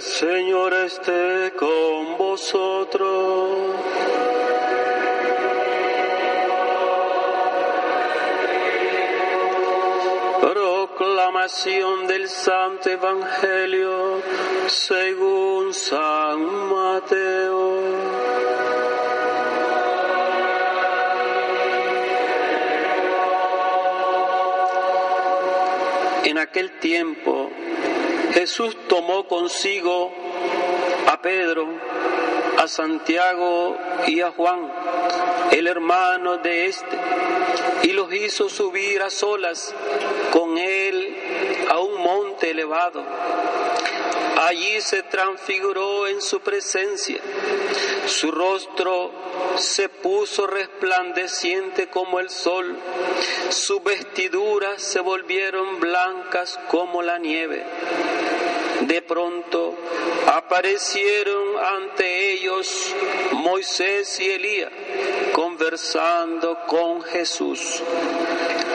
Señor esté con vosotros. Proclamación del Santo Evangelio según San Mateo. En aquel tiempo Jesús tomó consigo a Pedro, a Santiago y a Juan, el hermano de este, y los hizo subir a solas con él a un monte elevado. Allí se transfiguró en su presencia. Su rostro se puso resplandeciente como el sol. Sus vestiduras se volvieron blancas como la nieve. De pronto aparecieron ante ellos Moisés y Elías conversando con Jesús.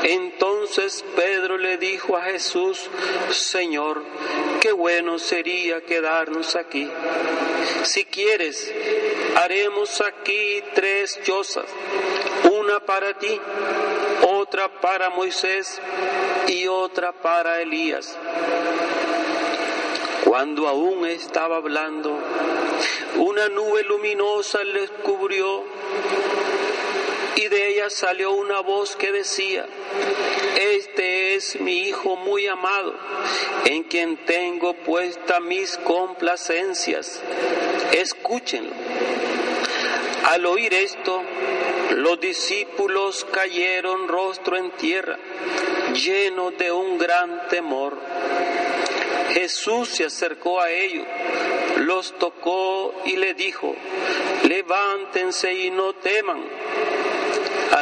Entonces Pedro le dijo a Jesús, Señor, qué bueno sería quedarnos aquí. Si quieres, haremos aquí tres chozas, una para ti, otra para Moisés y otra para Elías. Cuando aún estaba hablando, una nube luminosa les cubrió salió una voz que decía, este es mi Hijo muy amado, en quien tengo puesta mis complacencias. Escúchenlo. Al oír esto, los discípulos cayeron rostro en tierra, llenos de un gran temor. Jesús se acercó a ellos, los tocó y le dijo, levántense y no teman.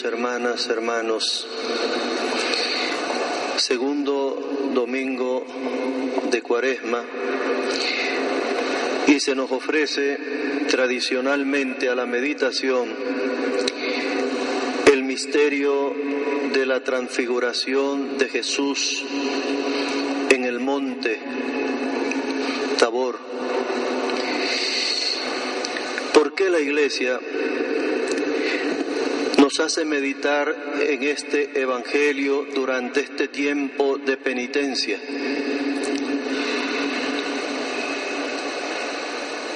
Hermanas, hermanos, segundo domingo de Cuaresma y se nos ofrece tradicionalmente a la meditación el misterio de la transfiguración de Jesús en el monte Tabor. ¿Por qué la iglesia nos hace meditar en este Evangelio durante este tiempo de penitencia.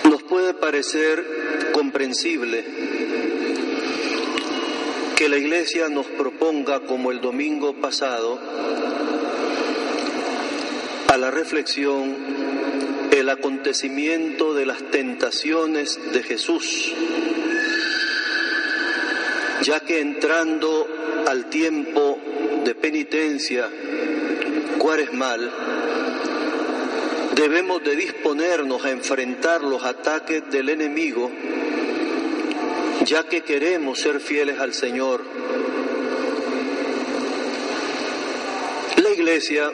Nos puede parecer comprensible que la Iglesia nos proponga, como el domingo pasado, a la reflexión el acontecimiento de las tentaciones de Jesús ya que entrando al tiempo de penitencia cuaresmal, debemos de disponernos a enfrentar los ataques del enemigo, ya que queremos ser fieles al Señor. La Iglesia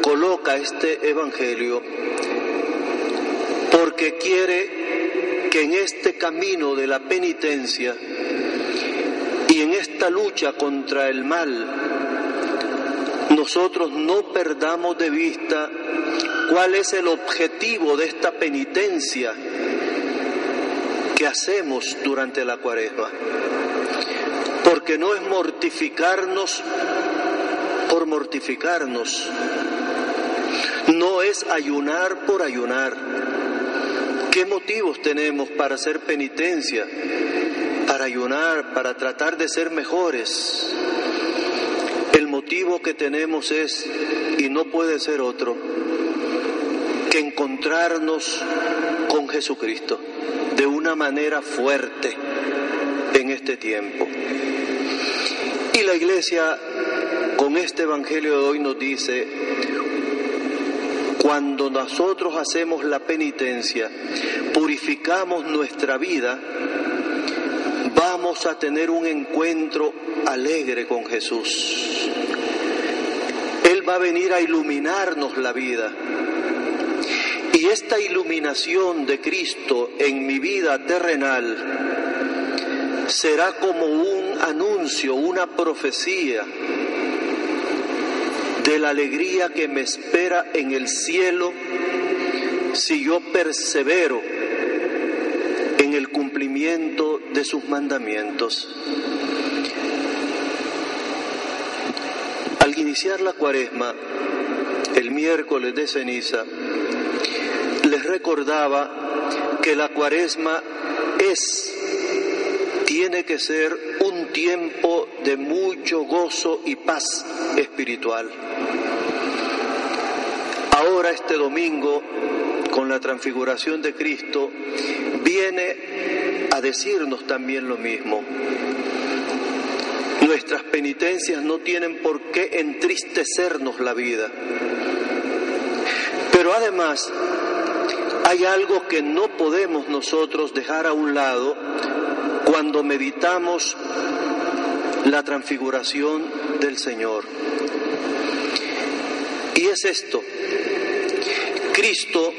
coloca este Evangelio porque quiere que en este camino de la penitencia esta lucha contra el mal, nosotros no perdamos de vista cuál es el objetivo de esta penitencia que hacemos durante la cuaresma. Porque no es mortificarnos por mortificarnos, no es ayunar por ayunar. ¿Qué motivos tenemos para hacer penitencia, para ayunar, para tratar de ser mejores? El motivo que tenemos es, y no puede ser otro, que encontrarnos con Jesucristo de una manera fuerte en este tiempo. Y la iglesia con este Evangelio de hoy nos dice, cuando nosotros hacemos la penitencia, purificamos nuestra vida, vamos a tener un encuentro alegre con Jesús. Él va a venir a iluminarnos la vida. Y esta iluminación de Cristo en mi vida terrenal será como un anuncio, una profecía de la alegría que me espera en el cielo si yo persevero en el cumplimiento de sus mandamientos. Al iniciar la cuaresma, el miércoles de ceniza, les recordaba que la cuaresma es, tiene que ser un tiempo de mucho gozo y paz espiritual. Ahora este domingo, con la transfiguración de Cristo, viene decirnos también lo mismo. Nuestras penitencias no tienen por qué entristecernos la vida. Pero además hay algo que no podemos nosotros dejar a un lado cuando meditamos la transfiguración del Señor. Y es esto, Cristo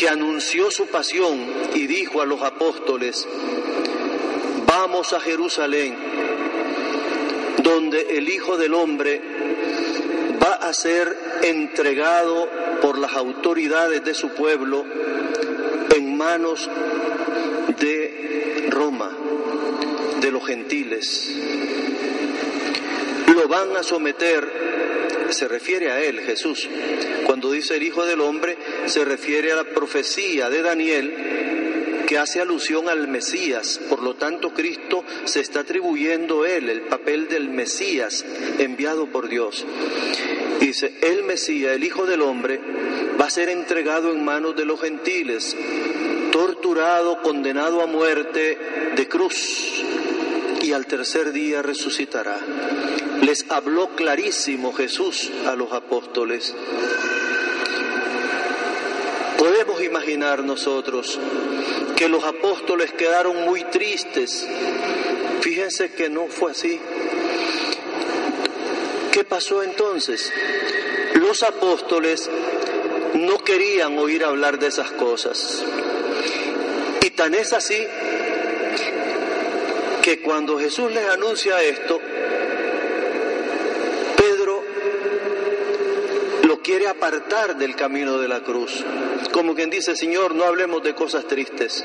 que anunció su pasión y dijo a los apóstoles, vamos a Jerusalén, donde el Hijo del Hombre va a ser entregado por las autoridades de su pueblo en manos de Roma, de los gentiles. Lo van a someter, se refiere a él, Jesús. Cuando dice el Hijo del Hombre, se refiere a la profecía de Daniel que hace alusión al Mesías. Por lo tanto, Cristo se está atribuyendo él el papel del Mesías enviado por Dios. Dice, el Mesías, el Hijo del Hombre, va a ser entregado en manos de los gentiles, torturado, condenado a muerte de cruz, y al tercer día resucitará. Les habló clarísimo Jesús a los apóstoles. Podemos imaginar nosotros que los apóstoles quedaron muy tristes. Fíjense que no fue así. ¿Qué pasó entonces? Los apóstoles no querían oír hablar de esas cosas. Y tan es así que cuando Jesús les anuncia esto, Pedro lo quiere apartar del camino de la cruz. Como quien dice, Señor, no hablemos de cosas tristes.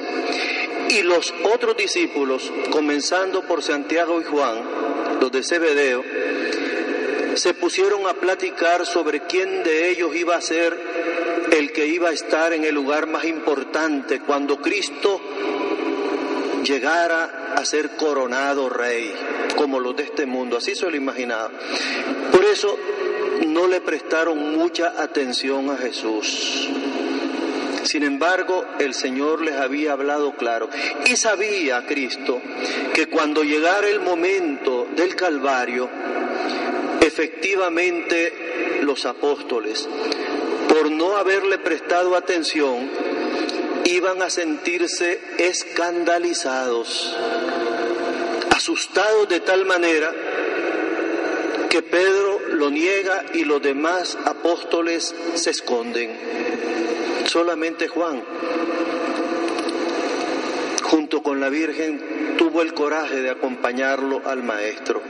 Y los otros discípulos, comenzando por Santiago y Juan, los de Zebedeo, se pusieron a platicar sobre quién de ellos iba a ser el que iba a estar en el lugar más importante cuando Cristo llegara a ser coronado rey, como los de este mundo, así se lo imaginaba. Por eso no le prestaron mucha atención a Jesús. Sin embargo, el Señor les había hablado claro y sabía Cristo que cuando llegara el momento del Calvario, efectivamente los apóstoles, por no haberle prestado atención, iban a sentirse escandalizados, asustados de tal manera que Pedro lo niega y los demás apóstoles se esconden. Solamente Juan, junto con la Virgen, tuvo el coraje de acompañarlo al Maestro.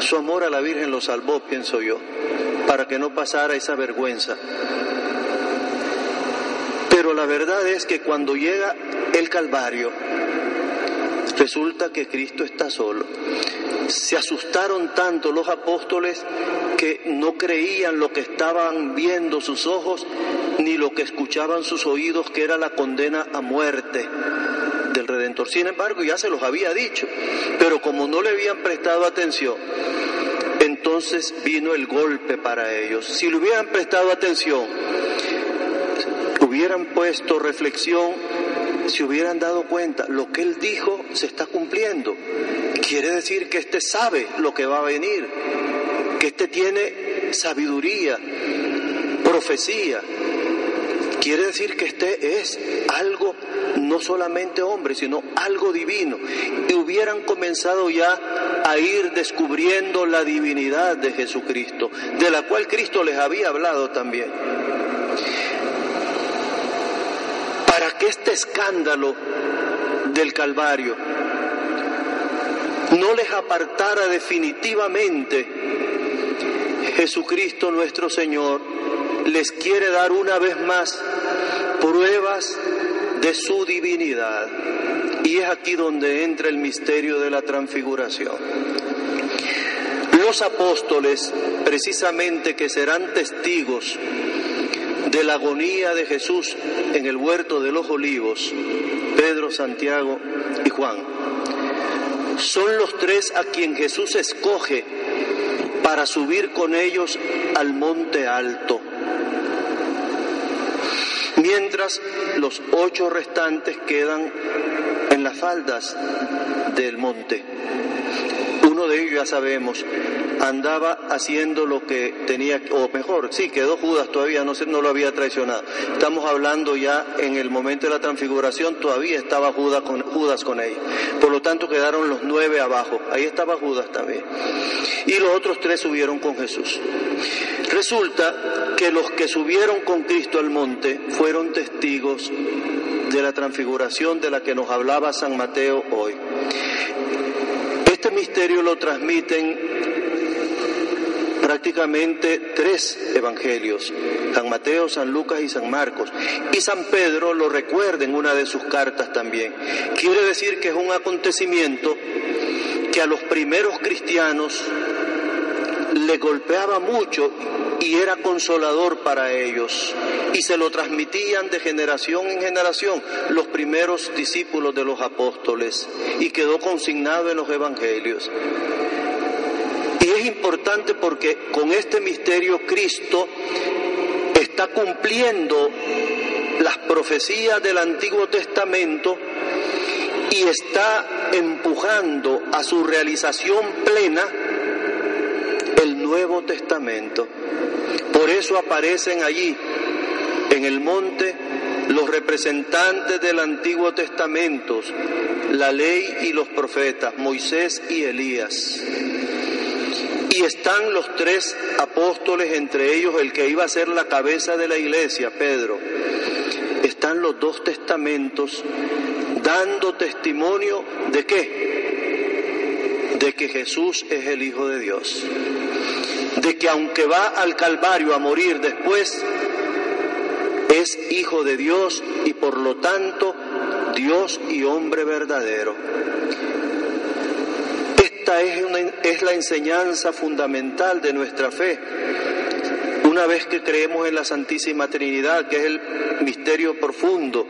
Su amor a la Virgen lo salvó, pienso yo, para que no pasara esa vergüenza. Pero la verdad es que cuando llega el Calvario, resulta que Cristo está solo. Se asustaron tanto los apóstoles que no creían lo que estaban viendo sus ojos ni lo que escuchaban sus oídos, que era la condena a muerte del Redentor. Sin embargo, ya se los había dicho, pero como no le habían prestado atención, entonces vino el golpe para ellos. Si le hubieran prestado atención, hubieran puesto reflexión, se hubieran dado cuenta, lo que él dijo se está cumpliendo. Quiere decir que éste sabe lo que va a venir, que éste tiene sabiduría, profecía. Quiere decir que este es algo no solamente hombre, sino algo divino. Y hubieran comenzado ya a ir descubriendo la divinidad de Jesucristo, de la cual Cristo les había hablado también. Para que este escándalo del Calvario no les apartara definitivamente, Jesucristo nuestro Señor les quiere dar una vez más pruebas de su divinidad. Y es aquí donde entra el misterio de la transfiguración. Los apóstoles, precisamente que serán testigos de la agonía de Jesús en el huerto de los olivos, Pedro, Santiago y Juan, son los tres a quien Jesús escoge para subir con ellos al monte alto mientras los ocho restantes quedan en las faldas del monte. De ellos ya sabemos, andaba haciendo lo que tenía, o mejor, sí, quedó Judas todavía, no, no lo había traicionado. Estamos hablando ya en el momento de la transfiguración, todavía estaba Judas con, Judas con él. Por lo tanto, quedaron los nueve abajo. Ahí estaba Judas también. Y los otros tres subieron con Jesús. Resulta que los que subieron con Cristo al monte fueron testigos de la transfiguración de la que nos hablaba San Mateo hoy. Lo transmiten prácticamente tres evangelios, San Mateo, San Lucas y San Marcos. Y San Pedro lo recuerda en una de sus cartas también. Quiere decir que es un acontecimiento que a los primeros cristianos le golpeaba mucho y era consolador para ellos. Y se lo transmitían de generación en generación los primeros discípulos de los apóstoles y quedó consignado en los evangelios. Y es importante porque con este misterio Cristo está cumpliendo las profecías del Antiguo Testamento y está empujando a su realización plena el Nuevo Testamento. Por eso aparecen allí, en el monte, los representantes del Antiguo Testamento, la ley y los profetas, Moisés y Elías. Y están los tres apóstoles, entre ellos el que iba a ser la cabeza de la iglesia, Pedro. Están los dos testamentos dando testimonio de qué? De que Jesús es el Hijo de Dios. De que aunque va al Calvario a morir después, es Hijo de Dios y por lo tanto Dios y hombre verdadero es, la enseñanza fundamental de nuestra fe. Una vez que creemos en la Santísima Trinidad, que es el misterio profundo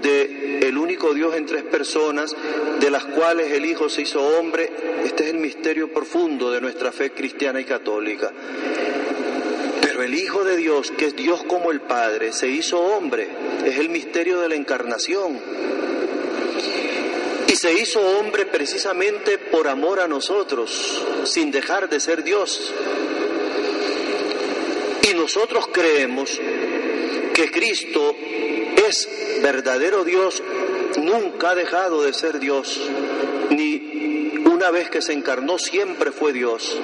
de el único Dios en tres personas, de las cuales el Hijo se hizo hombre, este es el misterio profundo de nuestra fe cristiana y católica. Pero el Hijo de Dios, que es Dios como el Padre, se hizo hombre, es el misterio de la encarnación se hizo hombre precisamente por amor a nosotros, sin dejar de ser Dios. Nosotros creemos que Cristo es verdadero Dios, nunca ha dejado de ser Dios, ni una vez que se encarnó siempre fue Dios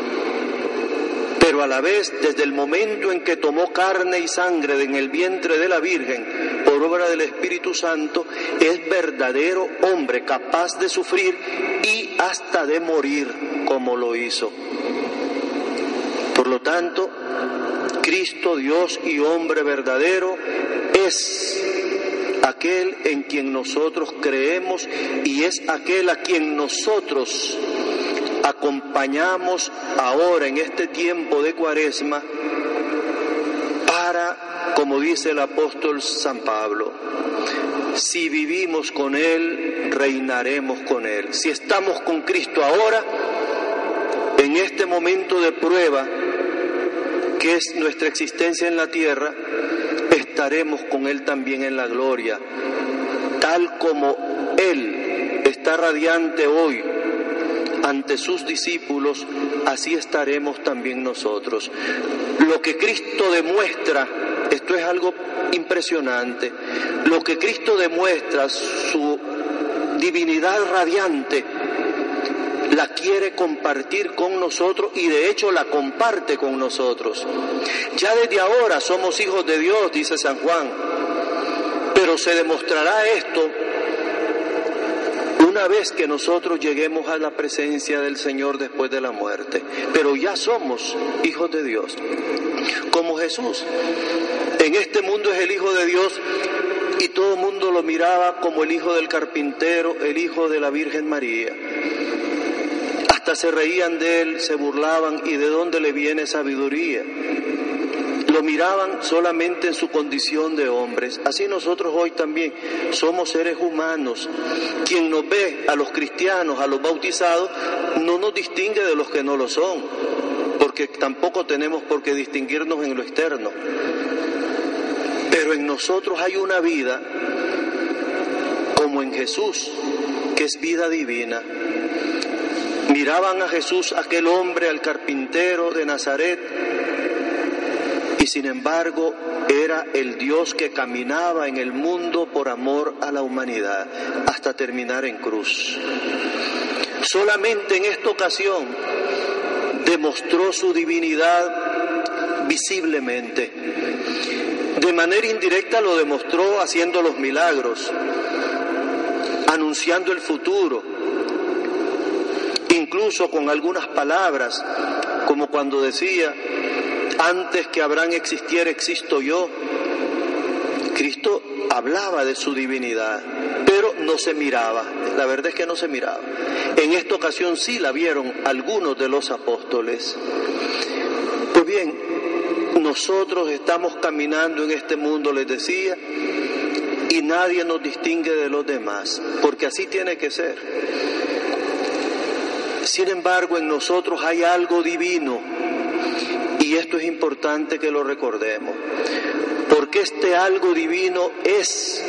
pero a la vez desde el momento en que tomó carne y sangre en el vientre de la Virgen por obra del Espíritu Santo, es verdadero hombre capaz de sufrir y hasta de morir como lo hizo. Por lo tanto, Cristo, Dios y hombre verdadero, es aquel en quien nosotros creemos y es aquel a quien nosotros acompañamos ahora en este tiempo de cuaresma para, como dice el apóstol San Pablo, si vivimos con Él, reinaremos con Él. Si estamos con Cristo ahora, en este momento de prueba, que es nuestra existencia en la tierra, estaremos con Él también en la gloria, tal como Él está radiante hoy ante sus discípulos, así estaremos también nosotros. Lo que Cristo demuestra, esto es algo impresionante, lo que Cristo demuestra, su divinidad radiante, la quiere compartir con nosotros y de hecho la comparte con nosotros. Ya desde ahora somos hijos de Dios, dice San Juan, pero se demostrará esto una vez que nosotros lleguemos a la presencia del Señor después de la muerte. Pero ya somos hijos de Dios, como Jesús. En este mundo es el Hijo de Dios y todo el mundo lo miraba como el hijo del carpintero, el hijo de la Virgen María. Hasta se reían de él, se burlaban y de dónde le viene sabiduría lo miraban solamente en su condición de hombres. Así nosotros hoy también somos seres humanos. Quien nos ve a los cristianos, a los bautizados, no nos distingue de los que no lo son, porque tampoco tenemos por qué distinguirnos en lo externo. Pero en nosotros hay una vida como en Jesús, que es vida divina. Miraban a Jesús, aquel hombre, al carpintero de Nazaret, y sin embargo era el Dios que caminaba en el mundo por amor a la humanidad hasta terminar en cruz. Solamente en esta ocasión demostró su divinidad visiblemente. De manera indirecta lo demostró haciendo los milagros, anunciando el futuro, incluso con algunas palabras, como cuando decía, antes que Abraham existiera, existo yo. Cristo hablaba de su divinidad, pero no se miraba. La verdad es que no se miraba. En esta ocasión sí la vieron algunos de los apóstoles. Pues bien, nosotros estamos caminando en este mundo, les decía, y nadie nos distingue de los demás, porque así tiene que ser. Sin embargo, en nosotros hay algo divino. Y esto es importante que lo recordemos, porque este algo divino es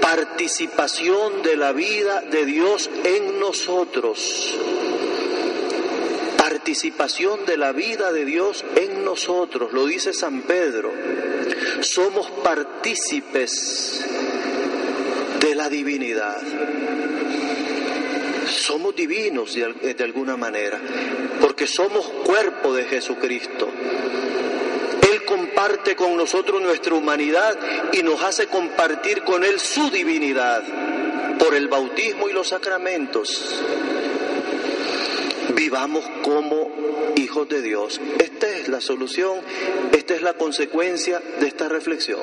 participación de la vida de Dios en nosotros. Participación de la vida de Dios en nosotros, lo dice San Pedro. Somos partícipes de la divinidad somos divinos de, alguna manera, porque somos cuerpo de Jesucristo. Él comparte con nosotros nuestra humanidad y nos hace compartir con Él su divinidad por el bautismo y los sacramentos. Vivamos como hijos de Dios. Esta es la solución, esta es la consecuencia de esta reflexión.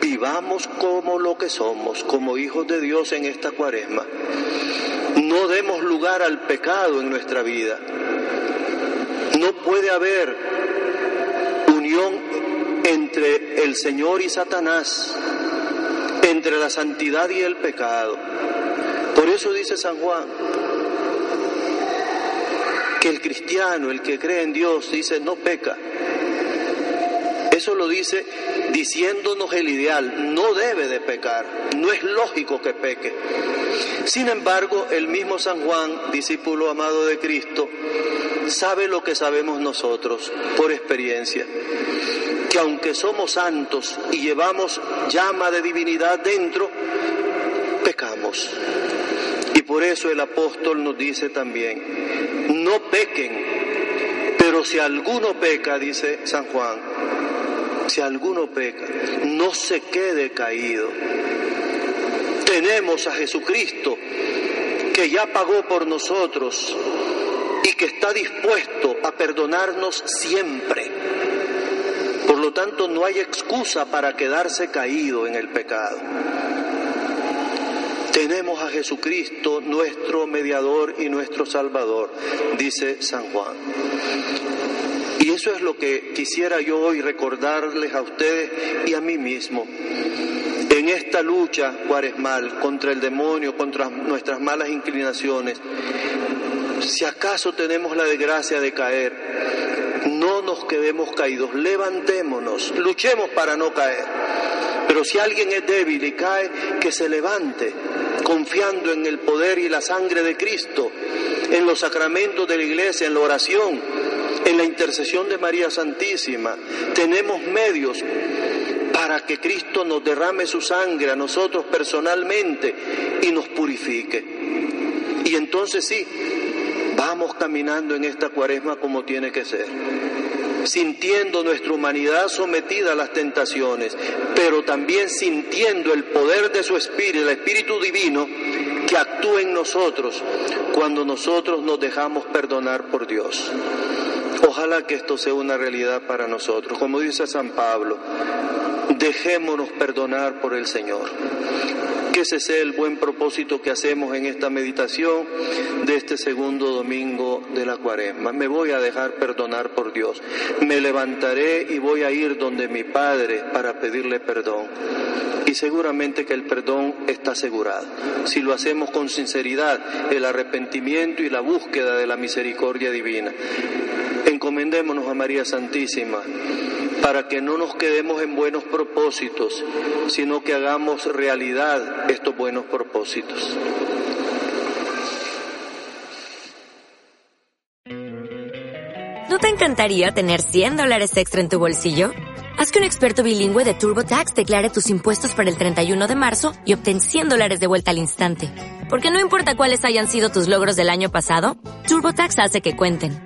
Vivamos como lo que somos, como hijos de Dios en esta cuaresma. No demos lugar al pecado en nuestra vida. No puede haber unión entre el Señor y Satanás, entre la santidad y el pecado. Por eso dice San Juan que el cristiano, el que cree en Dios, dice no peca. Eso lo dice diciéndonos el ideal, no debe de pecar, no es lógico que peque. Sin embargo, el mismo San Juan, discípulo amado de Cristo, sabe lo que sabemos nosotros por experiencia, que aunque somos santos y llevamos llama de divinidad dentro, pecamos. Y por eso el apóstol nos dice también, no pequen, pero si alguno peca, dice San Juan, si alguno peca, no se quede caído. Tenemos a Jesucristo que ya pagó por nosotros y que está dispuesto a perdonarnos siempre Por lo tanto, no hay excusa para quedarse caído en el pecado. Tenemos a Jesucristo, nuestro mediador y nuestro Salvador, dice San Juan. Eso es lo que quisiera yo hoy recordarles a ustedes y a mí mismo. En esta lucha cuaresmal contra el demonio, contra nuestras malas inclinaciones, si acaso tenemos la desgracia de caer, no nos quedemos caídos, levantémonos, luchemos para no caer. Pero si alguien es débil y cae, que se levante, confiando en el poder y la sangre de Cristo, en los sacramentos de la iglesia, en la oración, en la intercesión de María Santísima. Tenemos medios para que Cristo nos derrame su sangre a nosotros personalmente y nos purifique. Y entonces sí, vamos caminando en esta cuaresma como tiene que ser sintiendo nuestra humanidad sometida a las tentaciones, pero también sintiendo el poder de su Espíritu, el Espíritu Divino, que actúa en nosotros cuando nosotros nos dejamos perdonar por Dios. Ojalá que esto sea una realidad para nosotros. Como dice San Pablo, dejémonos perdonar por el Señor que ese sea el buen propósito que hacemos en esta meditación de este segundo domingo de la cuaresma. Me voy a dejar perdonar por Dios. Me levantaré y voy a ir donde mi Padre para pedirle perdón. Y seguramente que el perdón está asegurado. Si lo hacemos con sinceridad, el arrepentimiento y la búsqueda de la misericordia divina. Encomendémonos a María Santísima para que no nos quedemos en buenos propósitos, sino que hagamos realidad estos buenos propósitos. ¿No te encantaría tener 100 dólares extra en tu bolsillo? Haz que un experto bilingüe de TurboTax declare tus impuestos para el 31 de marzo y obtén 100 dólares de vuelta al instante. Porque no importa cuáles hayan sido tus logros del año pasado, TurboTax hace que cuenten.